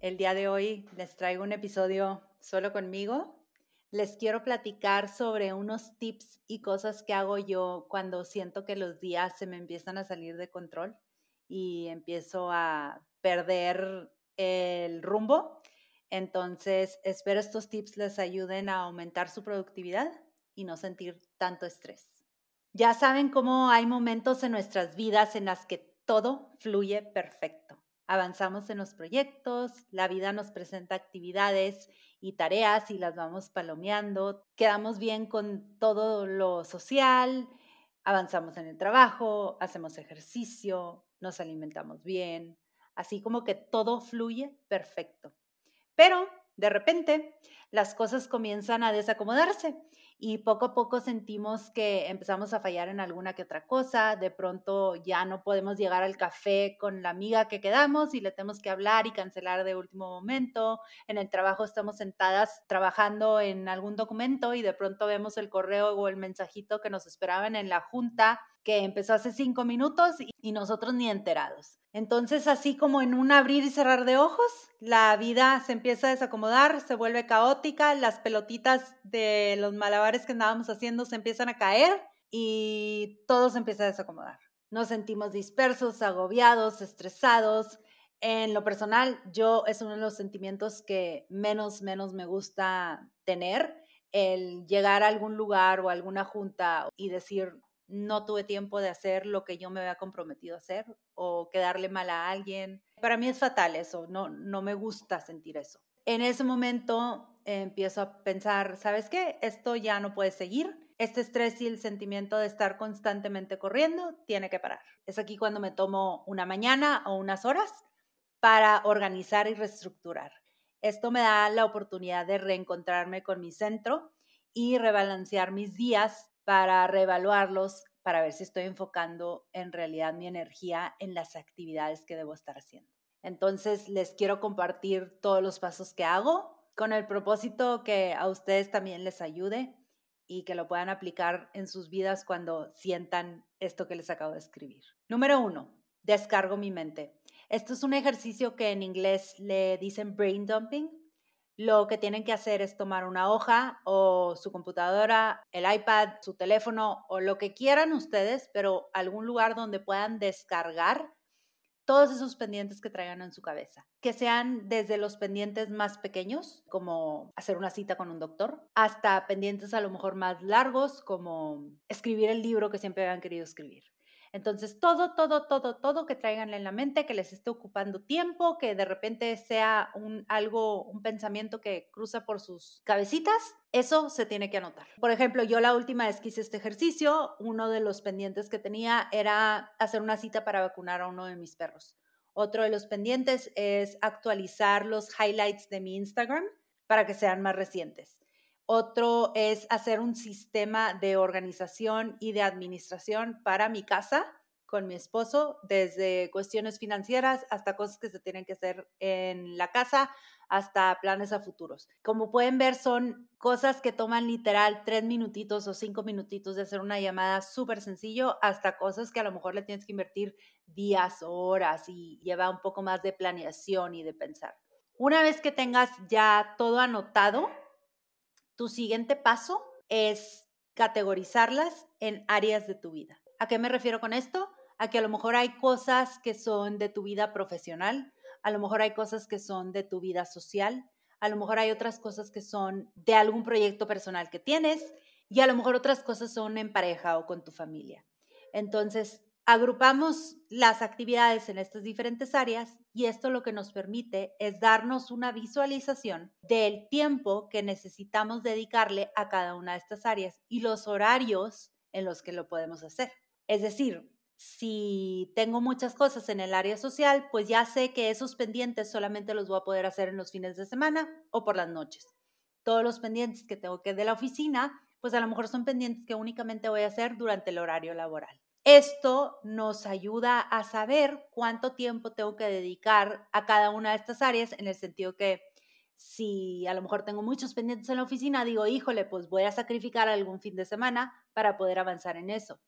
el día de hoy les traigo un episodio solo conmigo. Les quiero platicar sobre unos tips y cosas que hago yo cuando siento que los días se me empiezan a salir de control y empiezo a perder el rumbo. Entonces, espero estos tips les ayuden a aumentar su productividad y no sentir tanto estrés. Ya saben cómo hay momentos en nuestras vidas en las que todo fluye perfecto avanzamos en los proyectos, la vida nos presenta actividades y tareas y las vamos palomeando, quedamos bien con todo lo social, avanzamos en el trabajo, hacemos ejercicio, nos alimentamos bien, así como que todo fluye perfecto. Pero de repente las cosas comienzan a desacomodarse y poco a poco sentimos que empezamos a fallar en alguna que otra cosa, de pronto ya no podemos llegar al café con la amiga que quedamos y le tenemos que hablar y cancelar de último momento, en el trabajo estamos sentadas trabajando en algún documento y de pronto vemos el correo o el mensajito que nos esperaban en la junta que empezó hace cinco minutos y nosotros ni enterados. Entonces, así como en un abrir y cerrar de ojos, la vida se empieza a desacomodar, se vuelve caótica, las pelotitas de los malabares que andábamos haciendo se empiezan a caer y todo se empieza a desacomodar. Nos sentimos dispersos, agobiados, estresados. En lo personal, yo es uno de los sentimientos que menos, menos me gusta tener, el llegar a algún lugar o a alguna junta y decir, no tuve tiempo de hacer lo que yo me había comprometido a hacer o quedarle mal a alguien. Para mí es fatal eso, no, no me gusta sentir eso. En ese momento empiezo a pensar, ¿sabes qué? Esto ya no puede seguir. Este estrés y el sentimiento de estar constantemente corriendo tiene que parar. Es aquí cuando me tomo una mañana o unas horas para organizar y reestructurar. Esto me da la oportunidad de reencontrarme con mi centro y rebalancear mis días para reevaluarlos, para ver si estoy enfocando en realidad mi energía en las actividades que debo estar haciendo. Entonces, les quiero compartir todos los pasos que hago con el propósito que a ustedes también les ayude y que lo puedan aplicar en sus vidas cuando sientan esto que les acabo de escribir. Número uno, descargo mi mente. Esto es un ejercicio que en inglés le dicen brain dumping lo que tienen que hacer es tomar una hoja o su computadora, el iPad, su teléfono o lo que quieran ustedes, pero algún lugar donde puedan descargar todos esos pendientes que traigan en su cabeza, que sean desde los pendientes más pequeños, como hacer una cita con un doctor, hasta pendientes a lo mejor más largos, como escribir el libro que siempre habían querido escribir. Entonces, todo, todo, todo, todo que traigan en la mente, que les esté ocupando tiempo, que de repente sea un algo, un pensamiento que cruza por sus cabecitas, eso se tiene que anotar. Por ejemplo, yo la última vez que hice este ejercicio, uno de los pendientes que tenía era hacer una cita para vacunar a uno de mis perros. Otro de los pendientes es actualizar los highlights de mi Instagram para que sean más recientes. Otro es hacer un sistema de organización y de administración para mi casa con mi esposo, desde cuestiones financieras hasta cosas que se tienen que hacer en la casa, hasta planes a futuros. Como pueden ver, son cosas que toman literal tres minutitos o cinco minutitos de hacer una llamada súper sencillo, hasta cosas que a lo mejor le tienes que invertir días o horas y lleva un poco más de planeación y de pensar. Una vez que tengas ya todo anotado, tu siguiente paso es categorizarlas en áreas de tu vida. ¿A qué me refiero con esto? A que a lo mejor hay cosas que son de tu vida profesional, a lo mejor hay cosas que son de tu vida social, a lo mejor hay otras cosas que son de algún proyecto personal que tienes y a lo mejor otras cosas son en pareja o con tu familia. Entonces, Agrupamos las actividades en estas diferentes áreas y esto lo que nos permite es darnos una visualización del tiempo que necesitamos dedicarle a cada una de estas áreas y los horarios en los que lo podemos hacer. Es decir, Si tengo muchas cosas en el área social, pues ya sé que esos pendientes solamente los voy a poder hacer en los fines de semana o por las noches. Todos los pendientes que tengo que de la oficina, pues a lo mejor son pendientes que únicamente voy a hacer durante el horario laboral. Esto nos ayuda a saber cuánto tiempo tengo que dedicar a cada una de estas áreas en el sentido que si a lo mejor tengo muchos pendientes en la oficina, digo, híjole, pues voy a sacrificar algún fin de semana para poder avanzar en eso.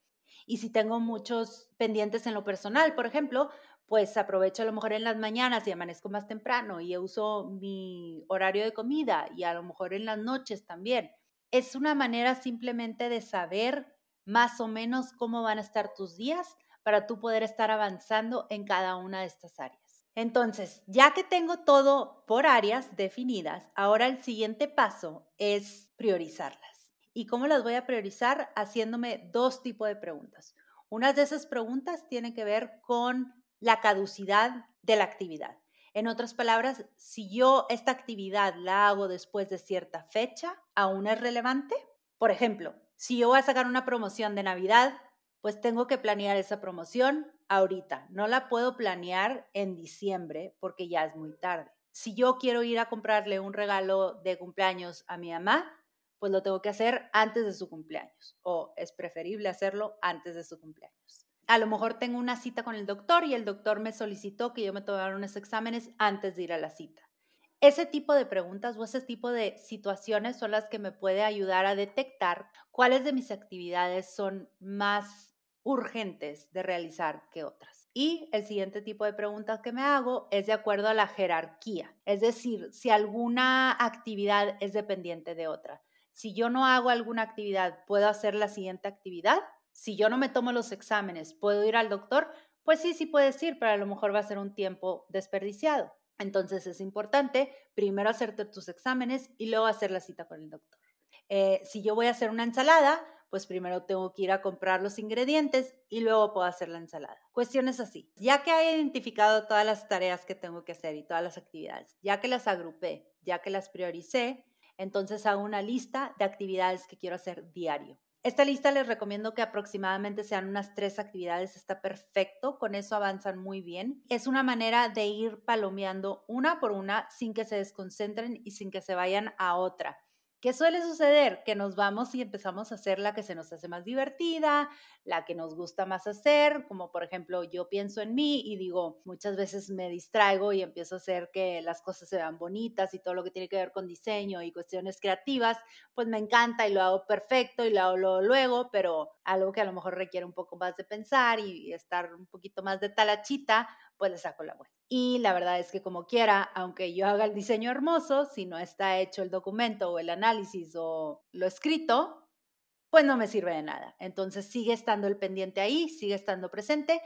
Y si tengo muchos pendientes en lo personal, por ejemplo, pues aprovecho a lo mejor en las mañanas y amanezco más temprano y uso mi horario de comida y a lo mejor en las noches también. Es una manera simplemente de saber más o menos cómo van a estar tus días para tú poder estar avanzando en cada una de estas áreas. Entonces, ya que tengo todo por áreas definidas, ahora el siguiente paso es priorizarlas. ¿Y cómo las voy a priorizar? Haciéndome dos tipos de preguntas. Una de esas preguntas tiene que ver con la caducidad de la actividad. En otras palabras, si yo esta actividad la hago después de cierta fecha, ¿aún es relevante? Por ejemplo, si yo voy a sacar una promoción de Navidad, pues tengo que planear esa promoción ahorita. No la puedo planear en diciembre porque ya es muy tarde. Si yo quiero ir a comprarle un regalo de cumpleaños a mi mamá, pues lo tengo que hacer antes de su cumpleaños o es preferible hacerlo antes de su cumpleaños. A lo mejor tengo una cita con el doctor y el doctor me solicitó que yo me tomara unos exámenes antes de ir a la cita. Ese tipo de preguntas o ese tipo de situaciones son las que me puede ayudar a detectar cuáles de mis actividades son más urgentes de realizar que otras. Y el siguiente tipo de preguntas que me hago es de acuerdo a la jerarquía, es decir, si alguna actividad es dependiente de otra. Si yo no hago alguna actividad, ¿puedo hacer la siguiente actividad? Si yo no me tomo los exámenes, ¿puedo ir al doctor? Pues sí, sí puedes ir, pero a lo mejor va a ser un tiempo desperdiciado. Entonces es importante primero hacerte tus exámenes y luego hacer la cita con el doctor. Eh, si yo voy a hacer una ensalada, pues primero tengo que ir a comprar los ingredientes y luego puedo hacer la ensalada. Cuestiones así. Ya que he identificado todas las tareas que tengo que hacer y todas las actividades, ya que las agrupé, ya que las prioricé, entonces hago una lista de actividades que quiero hacer diario. Esta lista les recomiendo que aproximadamente sean unas tres actividades, está perfecto, con eso avanzan muy bien. Es una manera de ir palomeando una por una sin que se desconcentren y sin que se vayan a otra. ¿Qué suele suceder? Que nos vamos y empezamos a hacer la que se nos hace más divertida, la que nos gusta más hacer, como por ejemplo yo pienso en mí y digo, muchas veces me distraigo y empiezo a hacer que las cosas se vean bonitas y todo lo que tiene que ver con diseño y cuestiones creativas, pues me encanta y lo hago perfecto y lo hago luego, pero algo que a lo mejor requiere un poco más de pensar y estar un poquito más de talachita, pues le saco la vuelta. Y la verdad es que como quiera, aunque yo haga el diseño hermoso, si no está hecho el documento o el análisis o lo escrito, pues no me sirve de nada. Entonces sigue estando el pendiente ahí, sigue estando presente,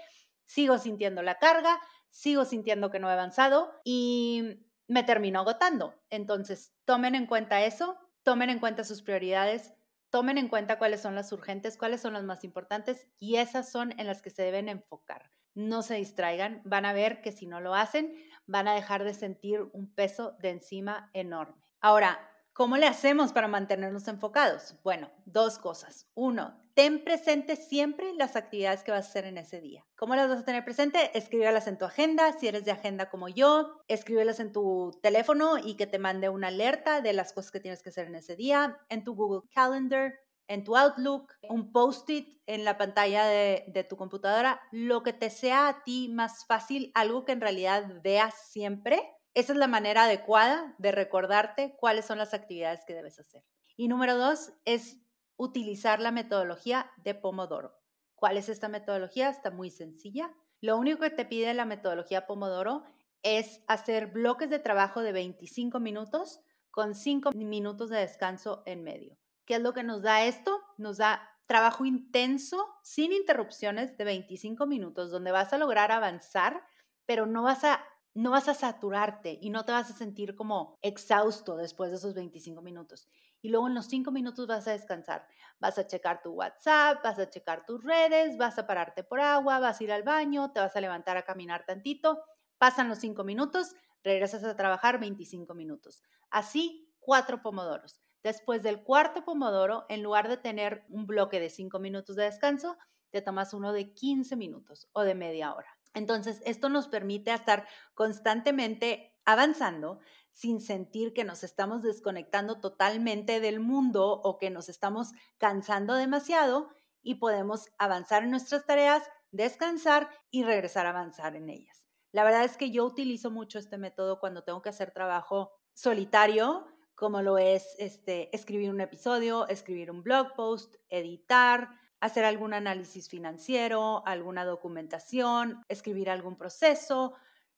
sigo sintiendo la carga, sigo sintiendo que no he avanzado y me termino agotando. Entonces tomen en cuenta eso, tomen en cuenta sus prioridades, tomen en cuenta cuáles son las urgentes, cuáles son las más importantes y esas son en las que se deben enfocar no se distraigan, van a ver que si no lo hacen, van a dejar de sentir un peso de encima enorme. Ahora, ¿cómo le hacemos para mantenernos enfocados? Bueno, dos cosas. Uno, ten presente siempre las actividades que vas a hacer en ese día. ¿Cómo las vas a tener presente? Escríbelas en tu agenda, si eres de agenda como yo, escríbelas en tu teléfono y que te mande una alerta de las cosas que tienes que hacer en ese día, en tu Google Calendar, en tu Outlook, un post-it en la pantalla de, tu computadora, lo que te sea a ti más fácil, algo que en realidad veas siempre. Esa es la manera adecuada de recordarte cuáles son las actividades que debes hacer. Y número dos es utilizar la metodología de Pomodoro. ¿Cuál es esta metodología? Está muy sencilla. Lo único que te pide la metodología Pomodoro es hacer bloques de trabajo de 25 minutos con 5 minutos de descanso en medio. ¿Qué es lo que nos da esto? Nos da trabajo intenso, sin interrupciones, de 25 minutos, donde vas a lograr avanzar, pero no vas a no vas a saturarte y no te vas a sentir como exhausto después de esos 25 minutos. Y luego en los 5 minutos vas a descansar. Vas a checar tu WhatsApp, vas a checar tus redes, vas a pararte por agua, vas a ir al baño, te vas a levantar a caminar tantito. Pasan los 5 minutos, regresas a trabajar 25 minutos. Así, cuatro pomodoros. Después del cuarto pomodoro, en lugar de tener un bloque de cinco minutos de descanso, te tomas uno de 15 minutos o de media hora. Entonces, esto nos permite estar constantemente avanzando sin sentir que nos estamos desconectando totalmente del mundo o que nos estamos cansando demasiado y podemos avanzar en nuestras tareas, descansar y regresar a avanzar en ellas. La verdad es que yo utilizo mucho este método cuando tengo que hacer trabajo solitario, como lo es este, escribir un episodio, escribir un blog post, editar, hacer algún análisis financiero, alguna documentación, escribir algún proceso,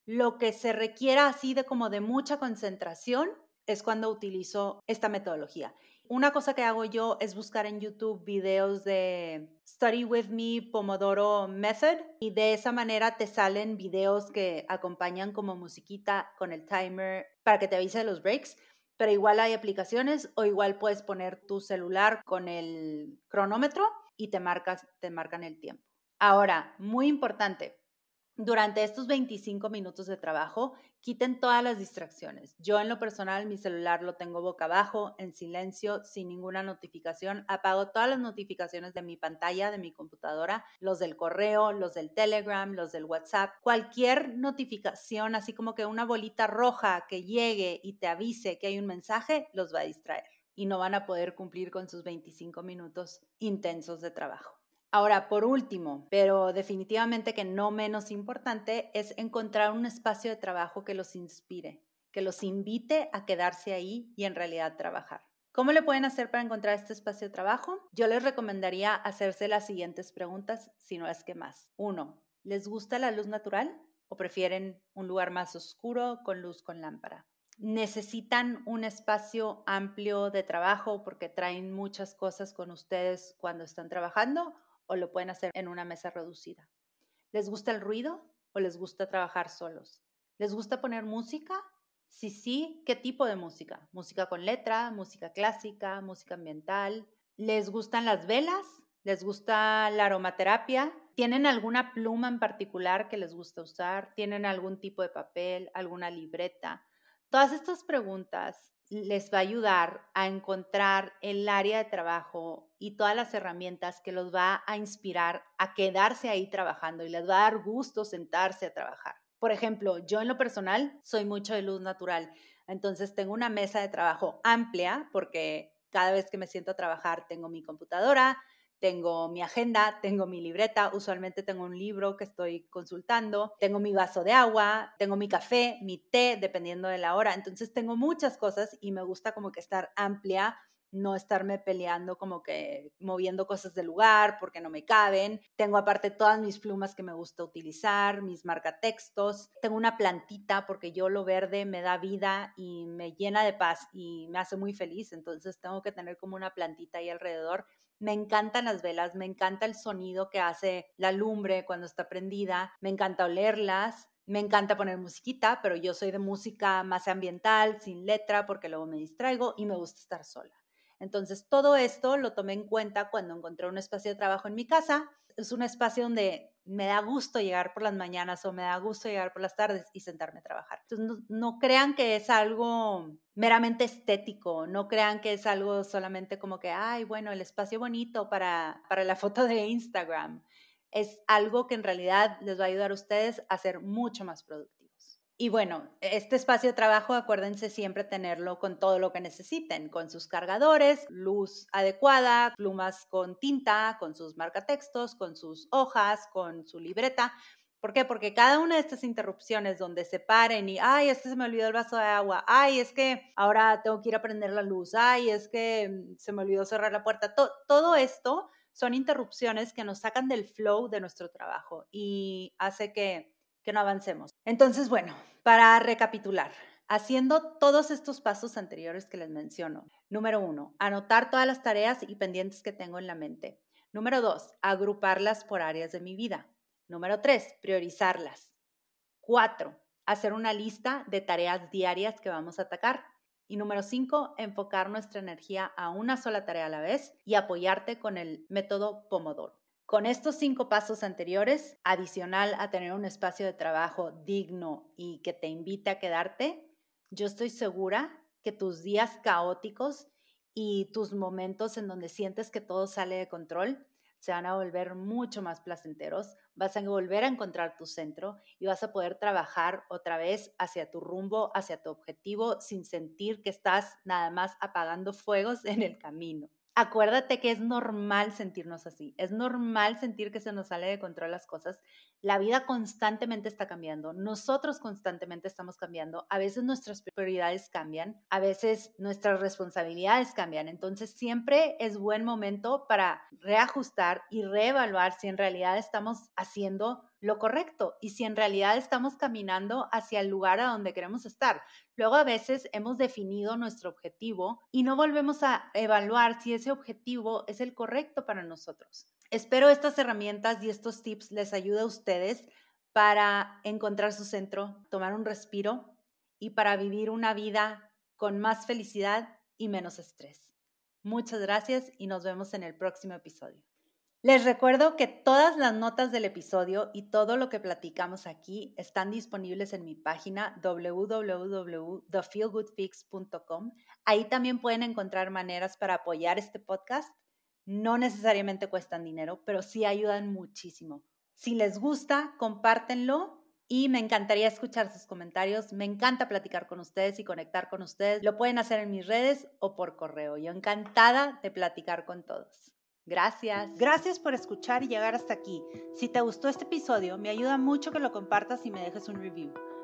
lo que se requiera así de como de mucha concentración es cuando utilizo esta metodología. Una cosa que hago yo es buscar en YouTube videos de Study with Me Pomodoro Method y de esa manera te salen videos que acompañan como musiquita con el timer para que te avise de los breaks. Pero igual hay aplicaciones o igual puedes poner tu celular con el cronómetro y te, marcas, te marcan el tiempo. Ahora, muy importante, durante estos 25 minutos de trabajo, quiten todas las distracciones. Yo en lo personal, mi celular lo tengo boca abajo, en silencio, sin ninguna notificación. Apago todas las notificaciones de mi pantalla, de mi computadora, los del correo, los del Telegram, los del WhatsApp. Cualquier notificación, así como que una bolita roja que llegue y te avise que hay un mensaje, los va a distraer y no van a poder cumplir con sus 25 minutos intensos de trabajo. Ahora, por último, pero definitivamente que no menos importante, es encontrar un espacio de trabajo que los inspire, que los invite a quedarse ahí y en realidad trabajar. ¿Cómo le pueden hacer para encontrar este espacio de trabajo? Yo les recomendaría hacerse las siguientes preguntas, si no es que más. Uno, ¿les gusta la luz natural o prefieren un lugar más oscuro con luz con lámpara? necesitan un espacio amplio de trabajo porque traen muchas cosas con ustedes cuando están trabajando o lo pueden hacer en una mesa reducida. ¿Les gusta el ruido o les gusta trabajar solos? ¿Les gusta poner música? Si sí, ¿qué tipo de música? ¿Música con letra? ¿Música clásica? ¿Música ambiental? ¿Les gustan las velas? ¿Les gusta la aromaterapia? ¿Tienen alguna pluma en particular que les gusta usar? ¿Tienen algún tipo de papel? ¿Alguna libreta? Todas estas preguntas les va a ayudar a encontrar el área de trabajo y todas las herramientas que los va a inspirar a quedarse ahí trabajando y les va a dar gusto sentarse a trabajar. Por ejemplo, yo en lo personal soy mucho de luz natural, entonces tengo una mesa de trabajo amplia porque cada vez que me siento a trabajar tengo mi computadora, tengo mi agenda, tengo mi libreta, usualmente tengo un libro que estoy consultando, tengo mi vaso de agua, tengo mi café, mi té, dependiendo de la hora. Entonces tengo muchas cosas y me gusta como que estar amplia no estarme peleando como que moviendo cosas del lugar porque no me caben. Tengo aparte todas mis plumas que me gusta utilizar, mis marcatextos. Tengo una plantita porque yo lo verde me da vida y me llena de paz y me hace muy feliz. Entonces tengo que tener como una plantita ahí alrededor me encantan las velas, me encanta el sonido que hace la lumbre cuando está prendida, me encanta olerlas, me encanta poner musiquita, pero yo soy de música más ambiental, sin letra, porque luego me distraigo y me gusta estar sola. Entonces, todo esto lo tomé en cuenta cuando encontré un espacio de trabajo en mi casa. Es un espacio donde me da gusto llegar por las mañanas o me da gusto llegar por las tardes y sentarme a trabajar. Entonces, no, crean que es algo meramente estético, no crean que es algo solamente como que, ay, bueno, el espacio bonito para, para la foto de Instagram. Es algo que en realidad les va a ayudar a ustedes a ser mucho más productivos. Y bueno, este espacio de trabajo, acuérdense siempre tenerlo con todo lo que necesiten, con sus cargadores, luz adecuada, plumas con tinta, con sus marcatextos, con sus hojas, con su libreta. ¿Por qué? Porque cada una de estas interrupciones donde se paren y, ay, es que se me olvidó el vaso de agua, ay, es que ahora tengo que ir a prender la luz, ay, es que mm, se me olvidó cerrar la puerta, todo esto son interrupciones que nos sacan del flow de nuestro trabajo y hace que que no avancemos. Entonces, bueno, para recapitular, haciendo todos estos pasos anteriores que les menciono. Número uno, anotar todas las tareas y pendientes que tengo en la mente. Número dos, agruparlas por áreas de mi vida. Número tres, priorizarlas. Cuatro, hacer una lista de tareas diarias que vamos a atacar. Y número cinco, enfocar nuestra energía a una sola tarea a la vez y apoyarte con el método Pomodoro. Con estos cinco pasos anteriores, adicional a tener un espacio de trabajo digno y que te invite a quedarte, yo estoy segura que tus días caóticos y tus momentos en donde sientes que todo sale de control se van a volver mucho más placenteros, vas a volver a encontrar tu centro y vas a poder trabajar otra vez hacia tu rumbo, hacia tu objetivo, sin sentir que estás nada más apagando fuegos en el camino acuérdate que es normal sentirnos así, es normal sentir que se nos sale de control las cosas. La vida constantemente está cambiando, nosotros constantemente estamos cambiando, a veces nuestras prioridades cambian, a veces nuestras responsabilidades cambian, entonces siempre es buen momento para reajustar y reevaluar si en realidad estamos haciendo lo correcto y si en realidad estamos caminando hacia el lugar a donde queremos estar. Luego a veces hemos definido nuestro objetivo y no volvemos a evaluar si ese objetivo es el correcto para nosotros. Espero estas herramientas y estos tips les ayude a ustedes para encontrar su centro, tomar un respiro y para vivir una vida con más felicidad y menos estrés. Muchas gracias y nos vemos en el próximo episodio. Les recuerdo que todas las notas del episodio y todo lo que platicamos aquí están disponibles en mi página www.thefeelgoodfix.com. Ahí también pueden encontrar maneras para apoyar este podcast. No necesariamente cuestan dinero, pero sí ayudan muchísimo. Si les gusta, compártenlo y me encantaría escuchar sus comentarios. Me encanta platicar con ustedes y conectar con ustedes. Lo pueden hacer en mis redes o por correo. Yo encantada de platicar con todos. Gracias. Gracias por escuchar y llegar hasta aquí. Si te gustó este episodio, me ayuda mucho que lo compartas y me dejes un review.